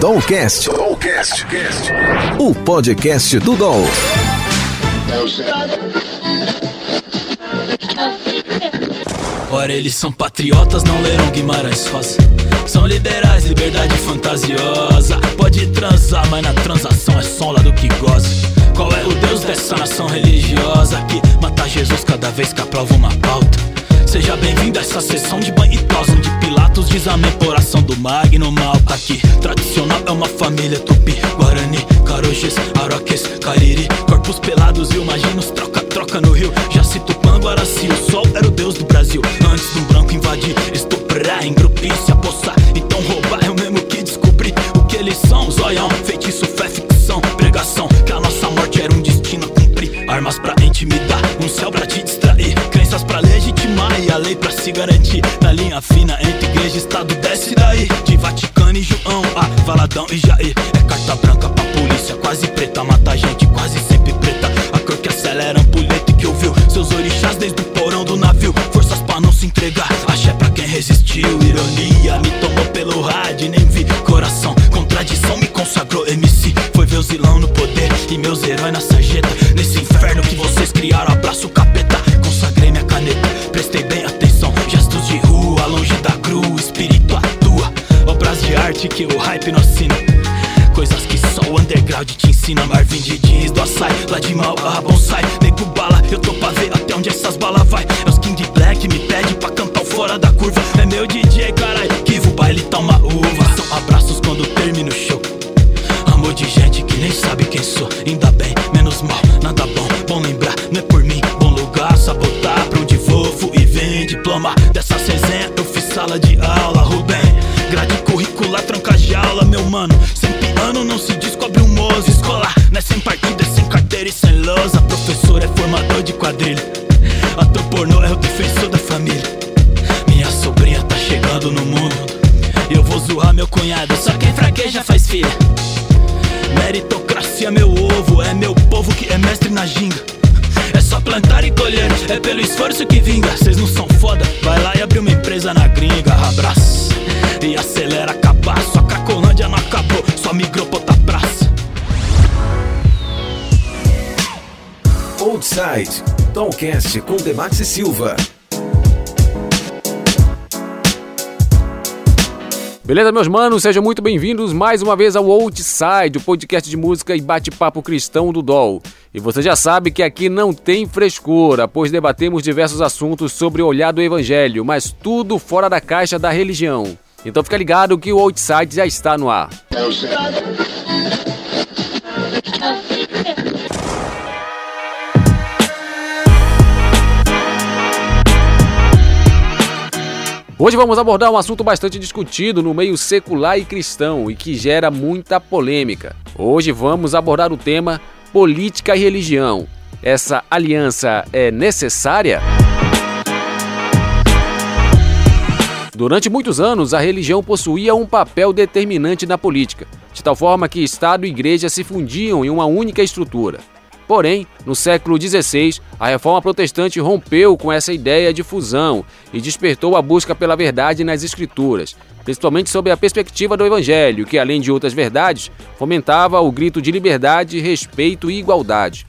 Dollcast. O podcast do Doll. Ora, eles são patriotas, não leram Guimarães Rosa. São liberais, liberdade fantasiosa. Pode transar, mas na transação é só lá do que goza. Qual é o Deus dessa nação religiosa que mata Jesus cada vez que aprova uma pauta? Seja bem-vindo a essa sessão de banho e tosa Onde Pilatos diz amém. Por ação do Magno Malta Aqui, tradicional é uma família tupi. Guarani, Caroches, Aroques, Cariri. Corpos pelados e imaginos, troca-troca Valadão e Jair É carta branca pra polícia, quase preta Mata gente, quase sempre preta. A cor que acelera a ampulheta e que ouviu Seus orixás desde o porão do navio. Forças pra não se entregar, axé pra quem resistiu. Ironia, me tomou pelo rádio nem vi Coração, contradição, me consagrou MC Foi ver o zilão no poder e meus heróis na sarjeta. Nesse inferno que vocês criaram, abraço capeta. Consagrei minha caneta, prestei bem atenção. Gestos de rua, longe da cruz, espírito arte que o hype não assina Coisas que só o underground te ensina. Marvin de jeans do açaí, lá de mal a bonsai Nego bala, eu tô pra ver até onde essas balas vai. É os King Black me pede pra cantar fora da curva. É meu DJ, carai, que o baile tá uma uva. São abraços quando termina o show. Amor de gente que nem sabe quem sou. Ainda bem, menos mal, nada bom. Bom lembrar, não é por mim. Bom lugar, sabotar pra onde vou. E vem, diploma dessa resenha. Eu fiz sala de aula, Meritocracia, meu ovo, é meu povo que é mestre na ginga. É só plantar e colher, é pelo esforço que vinga. Cês não são foda, vai lá e abre uma empresa na gringa. Abraço e acelera acabar. Sua Cracolândia não acabou, só migrou pra praça. Outside. Dollcast com Demax Silva. Beleza, meus manos? Sejam muito bem-vindos mais uma vez ao Outside, o podcast de música e bate-papo cristão do DOL. E você já sabe que aqui não tem frescura, pois debatemos diversos assuntos sobre o olhar do evangelho, mas tudo fora da caixa da religião. Então fica ligado que o Outside já está no ar. Hoje vamos abordar um assunto bastante discutido no meio secular e cristão e que gera muita polêmica. Hoje vamos abordar o tema política e religião. Essa aliança é necessária? Durante muitos anos, a religião possuía um papel determinante na política, de tal forma que Estado e Igreja se fundiam em uma única estrutura. Porém, no século XVI, a reforma protestante rompeu com essa ideia de fusão e despertou a busca pela verdade nas Escrituras, principalmente sob a perspectiva do Evangelho, que, além de outras verdades, fomentava o grito de liberdade, respeito e igualdade.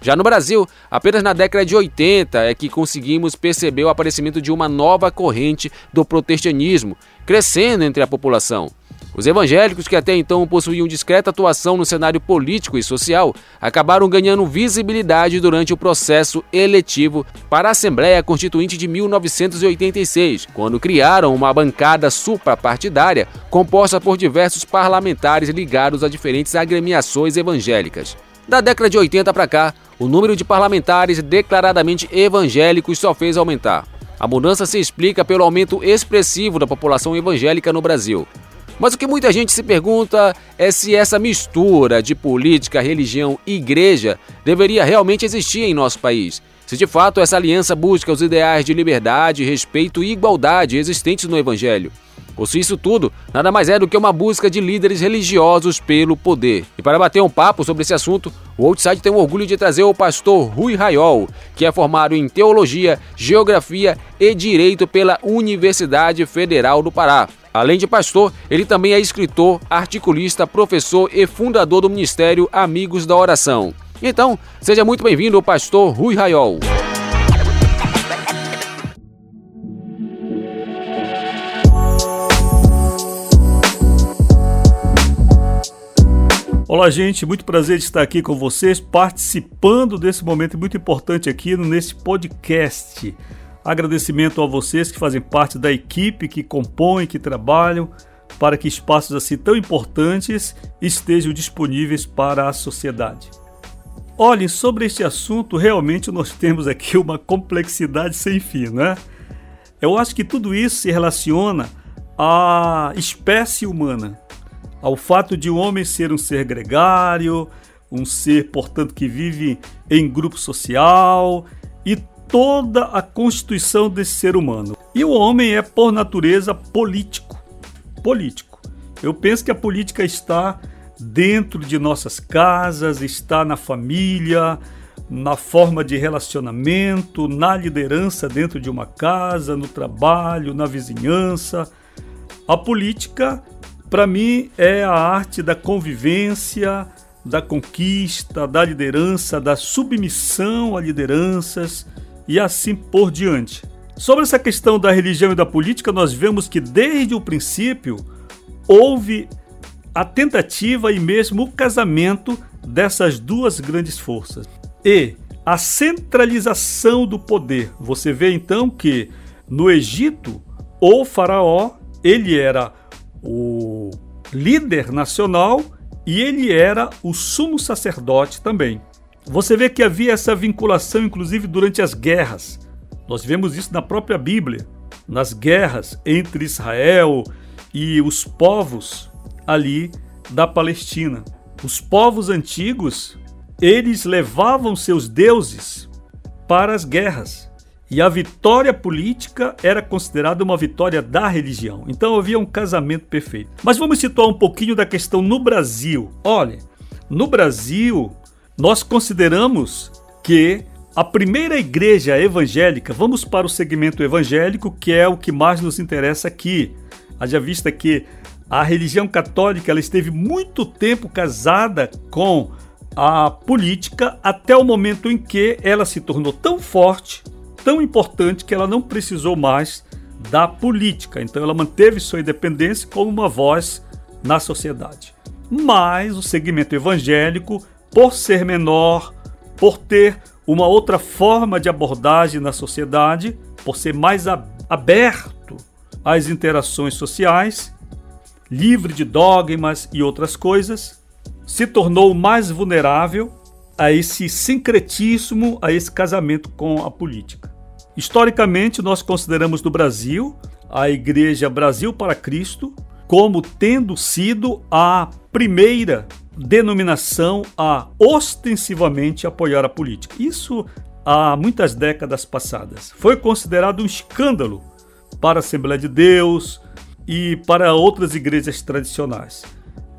Já no Brasil, apenas na década de 80 é que conseguimos perceber o aparecimento de uma nova corrente do protestantismo, crescendo entre a população. Os evangélicos, que até então possuíam discreta atuação no cenário político e social, acabaram ganhando visibilidade durante o processo eletivo para a Assembleia Constituinte de 1986, quando criaram uma bancada suprapartidária composta por diversos parlamentares ligados a diferentes agremiações evangélicas. Da década de 80 para cá, o número de parlamentares declaradamente evangélicos só fez aumentar. A mudança se explica pelo aumento expressivo da população evangélica no Brasil. Mas o que muita gente se pergunta é se essa mistura de política, religião e igreja deveria realmente existir em nosso país. Se de fato essa aliança busca os ideais de liberdade, respeito e igualdade existentes no Evangelho. Ou se isso tudo nada mais é do que uma busca de líderes religiosos pelo poder. E para bater um papo sobre esse assunto, o Outside tem o orgulho de trazer o pastor Rui Raiol, que é formado em Teologia, Geografia e Direito pela Universidade Federal do Pará. Além de pastor, ele também é escritor, articulista, professor e fundador do Ministério Amigos da Oração. Então, seja muito bem-vindo, pastor Rui Raiol. Olá, gente, muito prazer estar aqui com vocês, participando desse momento muito importante aqui nesse podcast. Agradecimento a vocês que fazem parte da equipe que compõem, que trabalham para que espaços assim tão importantes estejam disponíveis para a sociedade. Olhem, sobre este assunto, realmente nós temos aqui uma complexidade sem fim, né? Eu acho que tudo isso se relaciona à espécie humana, ao fato de o um homem ser um ser gregário, um ser, portanto, que vive em grupo social e toda a constituição desse ser humano. E o homem é, por natureza, político. Político. Eu penso que a política está dentro de nossas casas, está na família, na forma de relacionamento, na liderança dentro de uma casa, no trabalho, na vizinhança. A política, para mim, é a arte da convivência, da conquista, da liderança, da submissão a lideranças e assim por diante. Sobre essa questão da religião e da política, nós vemos que desde o princípio houve a tentativa e mesmo o casamento dessas duas grandes forças. E a centralização do poder. Você vê então que no Egito, o faraó, ele era o líder nacional e ele era o sumo sacerdote também. Você vê que havia essa vinculação, inclusive durante as guerras. Nós vemos isso na própria Bíblia, nas guerras entre Israel e os povos ali da Palestina. Os povos antigos, eles levavam seus deuses para as guerras. E a vitória política era considerada uma vitória da religião. Então havia um casamento perfeito. Mas vamos situar um pouquinho da questão no Brasil. Olha, no Brasil, nós consideramos que a primeira igreja evangélica, vamos para o segmento evangélico, que é o que mais nos interessa aqui. Haja vista que a religião católica ela esteve muito tempo casada com a política até o momento em que ela se tornou tão forte, tão importante que ela não precisou mais da política. Então ela manteve sua independência como uma voz na sociedade. Mas o segmento evangélico por ser menor, por ter uma outra forma de abordagem na sociedade, por ser mais aberto às interações sociais, livre de dogmas e outras coisas, se tornou mais vulnerável a esse sincretismo, a esse casamento com a política. Historicamente, nós consideramos no Brasil a Igreja Brasil para Cristo como tendo sido a primeira denominação a ostensivamente apoiar a política. Isso há muitas décadas passadas. Foi considerado um escândalo para a Assembleia de Deus e para outras igrejas tradicionais.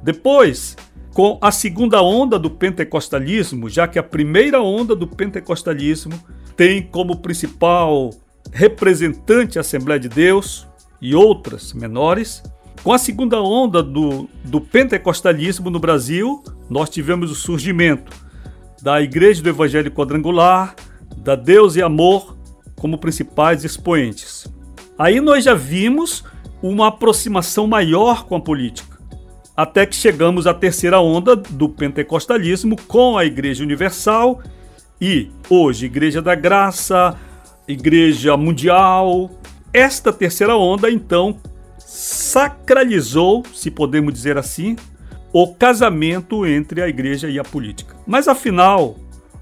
Depois, com a segunda onda do pentecostalismo, já que a primeira onda do pentecostalismo tem como principal representante a Assembleia de Deus e outras menores, com a segunda onda do, do pentecostalismo no Brasil, nós tivemos o surgimento da Igreja do Evangelho Quadrangular, da Deus e Amor como principais expoentes. Aí nós já vimos uma aproximação maior com a política, até que chegamos à terceira onda do pentecostalismo com a Igreja Universal e hoje Igreja da Graça, Igreja Mundial. Esta terceira onda então sacralizou, se podemos dizer assim, o casamento entre a igreja e a política. Mas afinal,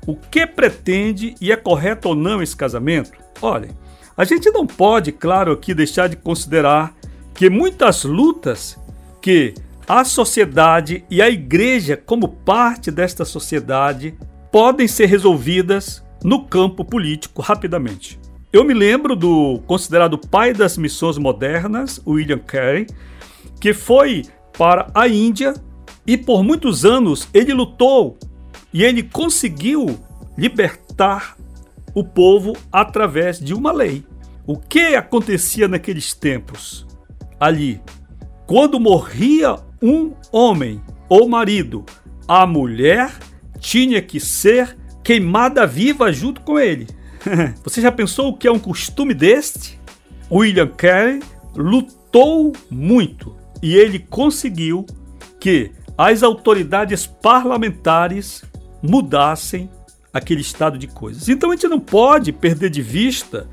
o que pretende e é correto ou não esse casamento? Olha, a gente não pode, claro, aqui deixar de considerar que muitas lutas que a sociedade e a igreja, como parte desta sociedade, podem ser resolvidas no campo político rapidamente. Eu me lembro do considerado pai das missões modernas, William Carey, que foi para a Índia e por muitos anos ele lutou e ele conseguiu libertar o povo através de uma lei. O que acontecia naqueles tempos? Ali, quando morria um homem ou marido, a mulher tinha que ser queimada viva junto com ele. Você já pensou o que é um costume deste? William Carey lutou muito e ele conseguiu que as autoridades parlamentares mudassem aquele estado de coisas. Então a gente não pode perder de vista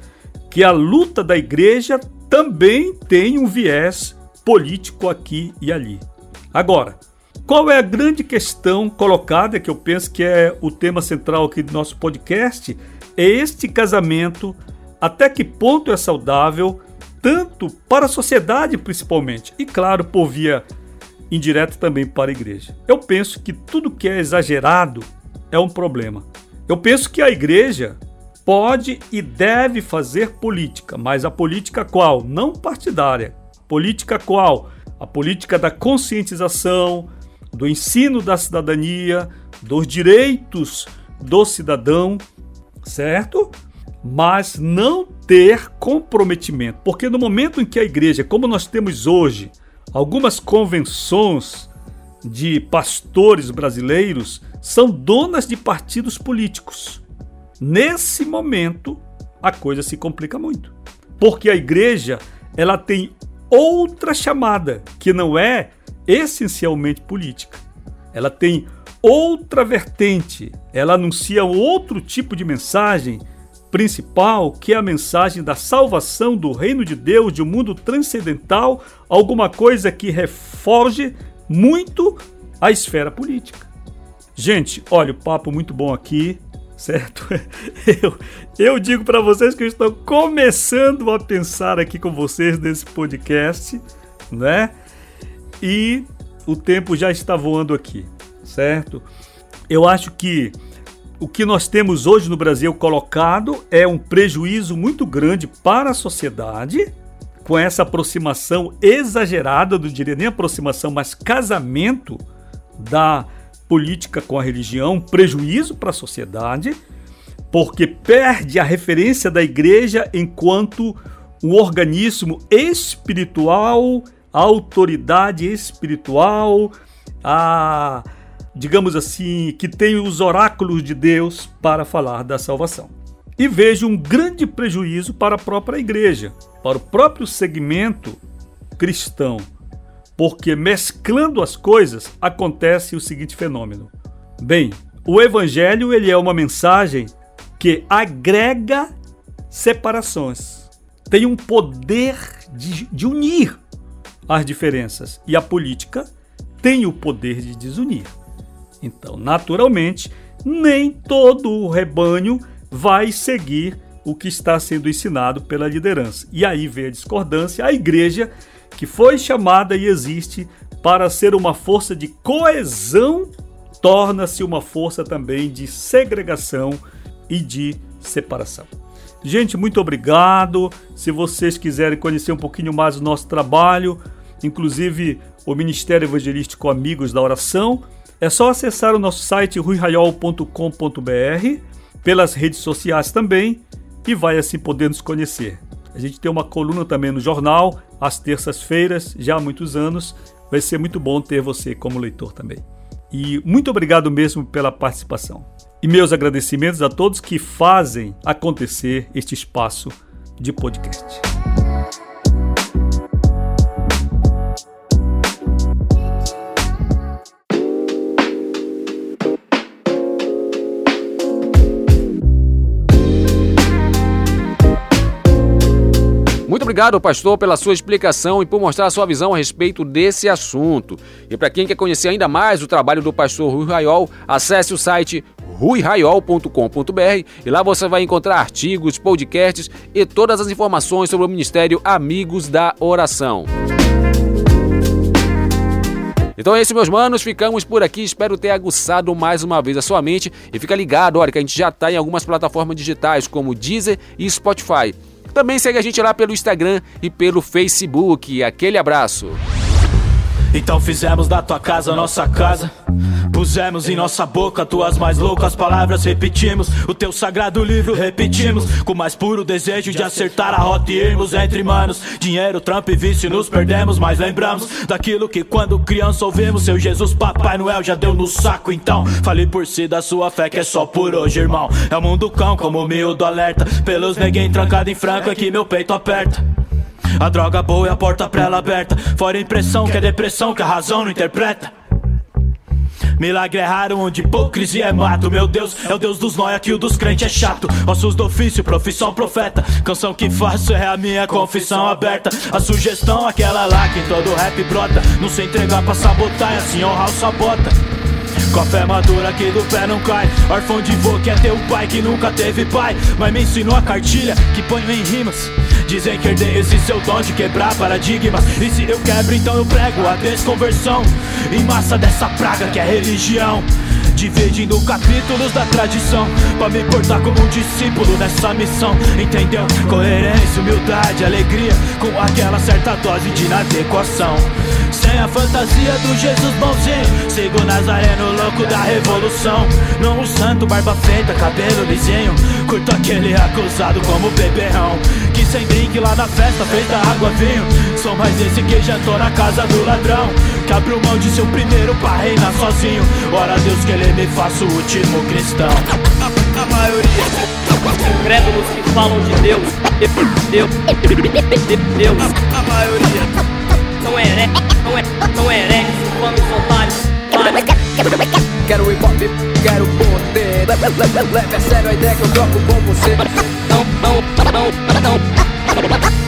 que a luta da igreja também tem um viés político aqui e ali. Agora, qual é a grande questão colocada, que eu penso que é o tema central aqui do nosso podcast? É este casamento, até que ponto é saudável, tanto para a sociedade principalmente, e claro, por via indireta também para a igreja. Eu penso que tudo que é exagerado é um problema. Eu penso que a igreja pode e deve fazer política, mas a política qual? Não partidária. Política qual? A política da conscientização, do ensino da cidadania, dos direitos do cidadão, certo? Mas não ter comprometimento, porque no momento em que a igreja, como nós temos hoje, algumas convenções de pastores brasileiros são donas de partidos políticos. Nesse momento, a coisa se complica muito. Porque a igreja, ela tem outra chamada, que não é essencialmente política. Ela tem outra vertente, ela anuncia outro tipo de mensagem principal, que é a mensagem da salvação do reino de Deus, de um mundo transcendental, alguma coisa que reforge muito a esfera política. Gente, olha, o papo muito bom aqui, certo? Eu, eu digo para vocês que eu estou começando a pensar aqui com vocês nesse podcast, né? e o tempo já está voando aqui, certo? Eu acho que o que nós temos hoje no Brasil colocado é um prejuízo muito grande para a sociedade, com essa aproximação exagerada, não diria nem aproximação, mas casamento da política com a religião, prejuízo para a sociedade, porque perde a referência da igreja enquanto um organismo espiritual a autoridade espiritual, a, digamos assim, que tem os oráculos de Deus para falar da salvação. E vejo um grande prejuízo para a própria igreja, para o próprio segmento cristão, porque mesclando as coisas acontece o seguinte fenômeno. Bem, o evangelho ele é uma mensagem que agrega separações. Tem um poder de, de unir as diferenças e a política tem o poder de desunir. Então, naturalmente, nem todo o rebanho vai seguir o que está sendo ensinado pela liderança. E aí vem a discordância, a igreja que foi chamada e existe para ser uma força de coesão, torna-se uma força também de segregação e de separação. Gente, muito obrigado. Se vocês quiserem conhecer um pouquinho mais do nosso trabalho, inclusive o Ministério Evangelístico Amigos da Oração, é só acessar o nosso site ruiraiol.com.br, pelas redes sociais também, e vai assim poder nos conhecer. A gente tem uma coluna também no jornal, às terças-feiras, já há muitos anos. Vai ser muito bom ter você como leitor também. E muito obrigado mesmo pela participação. E meus agradecimentos a todos que fazem acontecer este espaço de podcast. Obrigado, pastor, pela sua explicação e por mostrar a sua visão a respeito desse assunto. E para quem quer conhecer ainda mais o trabalho do pastor Rui Raiol, acesse o site ruiraiol.com.br e lá você vai encontrar artigos, podcasts e todas as informações sobre o Ministério Amigos da Oração. Então é isso, meus manos. Ficamos por aqui. Espero ter aguçado mais uma vez a sua mente. E fica ligado, olha, que a gente já está em algumas plataformas digitais como Deezer e Spotify. Também segue a gente lá pelo Instagram e pelo Facebook. Aquele abraço. Então fizemos da tua casa nossa casa. Pusemos em nossa boca tuas mais loucas palavras, repetimos o teu sagrado livro, repetimos com mais puro desejo de acertar a rota e irmos entre manos. Dinheiro, trampo e vício nos perdemos, mas lembramos daquilo que quando criança ouvimos. Seu Jesus, Papai Noel já deu no saco, então fale por si da sua fé que é só por hoje, irmão. É o mundo cão, como miúdo alerta. Pelos neguinhos trancado em franco é que meu peito aperta. A droga boa é a porta pra ela aberta. Fora a impressão que é depressão que a razão não interpreta. Milagre é raro onde hipocrisia é mato. Meu Deus é o Deus dos nóia que o dos crentes é chato. Ossos do ofício, profissão profeta. Canção que faço é a minha confissão aberta. A sugestão aquela lá que todo rap brota. Não se entregar pra sabotar e assim honrar o sabota com a fé madura que do pé não cai. Órfão de vô que é teu pai que nunca teve pai. Mas me ensinou a cartilha que ponho em rimas. Dizem que herdei esse seu dom de quebrar paradigmas. E se eu quebro então eu prego a desconversão. Em massa dessa praga que é religião Dividindo capítulos da tradição Pra me portar como um discípulo nessa missão Entendeu? Coerência, humildade, alegria Com aquela certa dose de inadequação. Sem a fantasia do Jesus bonzinho Sigo Nazareno louco da revolução. Não o santo, barba feita, cabelo lisinho Curto aquele acusado como beberrão Sem drink lá na festa fez da água vinho. Sou mais esse que jantou na casa do ladrão. Que abriu mão de seu primeiro pra reinar sozinho. Ora Deus que ele me faça o último cristão. A, a maioria incrédulos que falam de Deus Deus Deus. A, a maioria São hereges São, é, são hereges Humanos otários Quero hip hop, quero poder. Leve a sério a ideia que eu troco com você. Não, não, não, não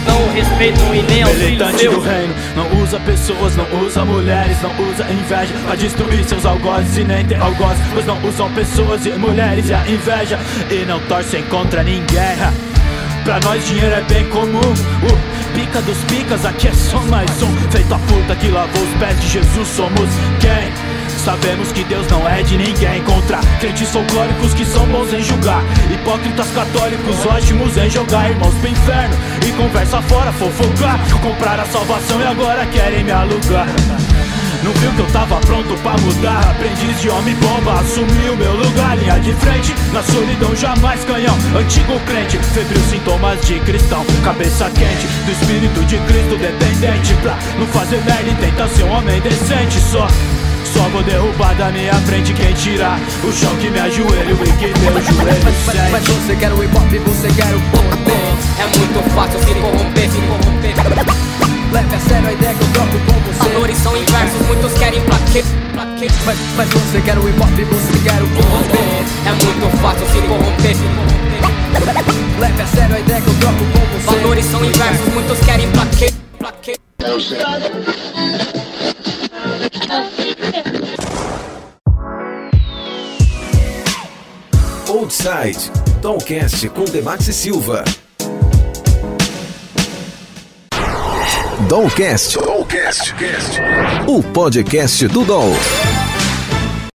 não respeitam e nem aos Militante do reino, não usa pessoas, não usa mulheres, não usa inveja Pra destruir seus algozes. E nem ter algozes Pois não usam pessoas e mulheres. E a inveja E não torcem contra ninguém. Pra nós dinheiro é bem comum. O pica dos picas, aqui é só mais um. Feito a puta que lavou os pés de Jesus, somos quem? Sabemos que Deus não é de ninguém. Contra crentes folclóricos que são bons em julgar. Hipócritas católicos ótimos em jogar. Irmãos pro inferno e conversa fora fofocar. Comprar a salvação e agora querem me alugar. Não viu que eu tava pronto pra mudar? Aprendiz de homem bomba, assumi o meu lugar. Linha de frente, na solidão jamais canhão. Antigo crente, febril sintomas de cristão. Cabeça quente, do espírito de Cristo dependente. Pra não fazer merda e tentar ser um homem decente Só só vou derrubar da minha frente quem tirar o chão que me ajoelho e que meu joelho sente. Mas você quer o hip hop, você quer o poder. É muito fácil se corromper, se corromper. Leve a sério a ideia que eu troco com você. Valores são inversos, muitos querem pra quê? Pra quê? Mas, mas você quer o hip hop, você quer o poder. É muito fácil se corromper, se corromper. Leve a sério a ideia que eu troco com você. Valores são inversos, muitos querem pra quê? Outside, Tomcast com Demax Silva. Domcast, Domcast, o podcast do Dom.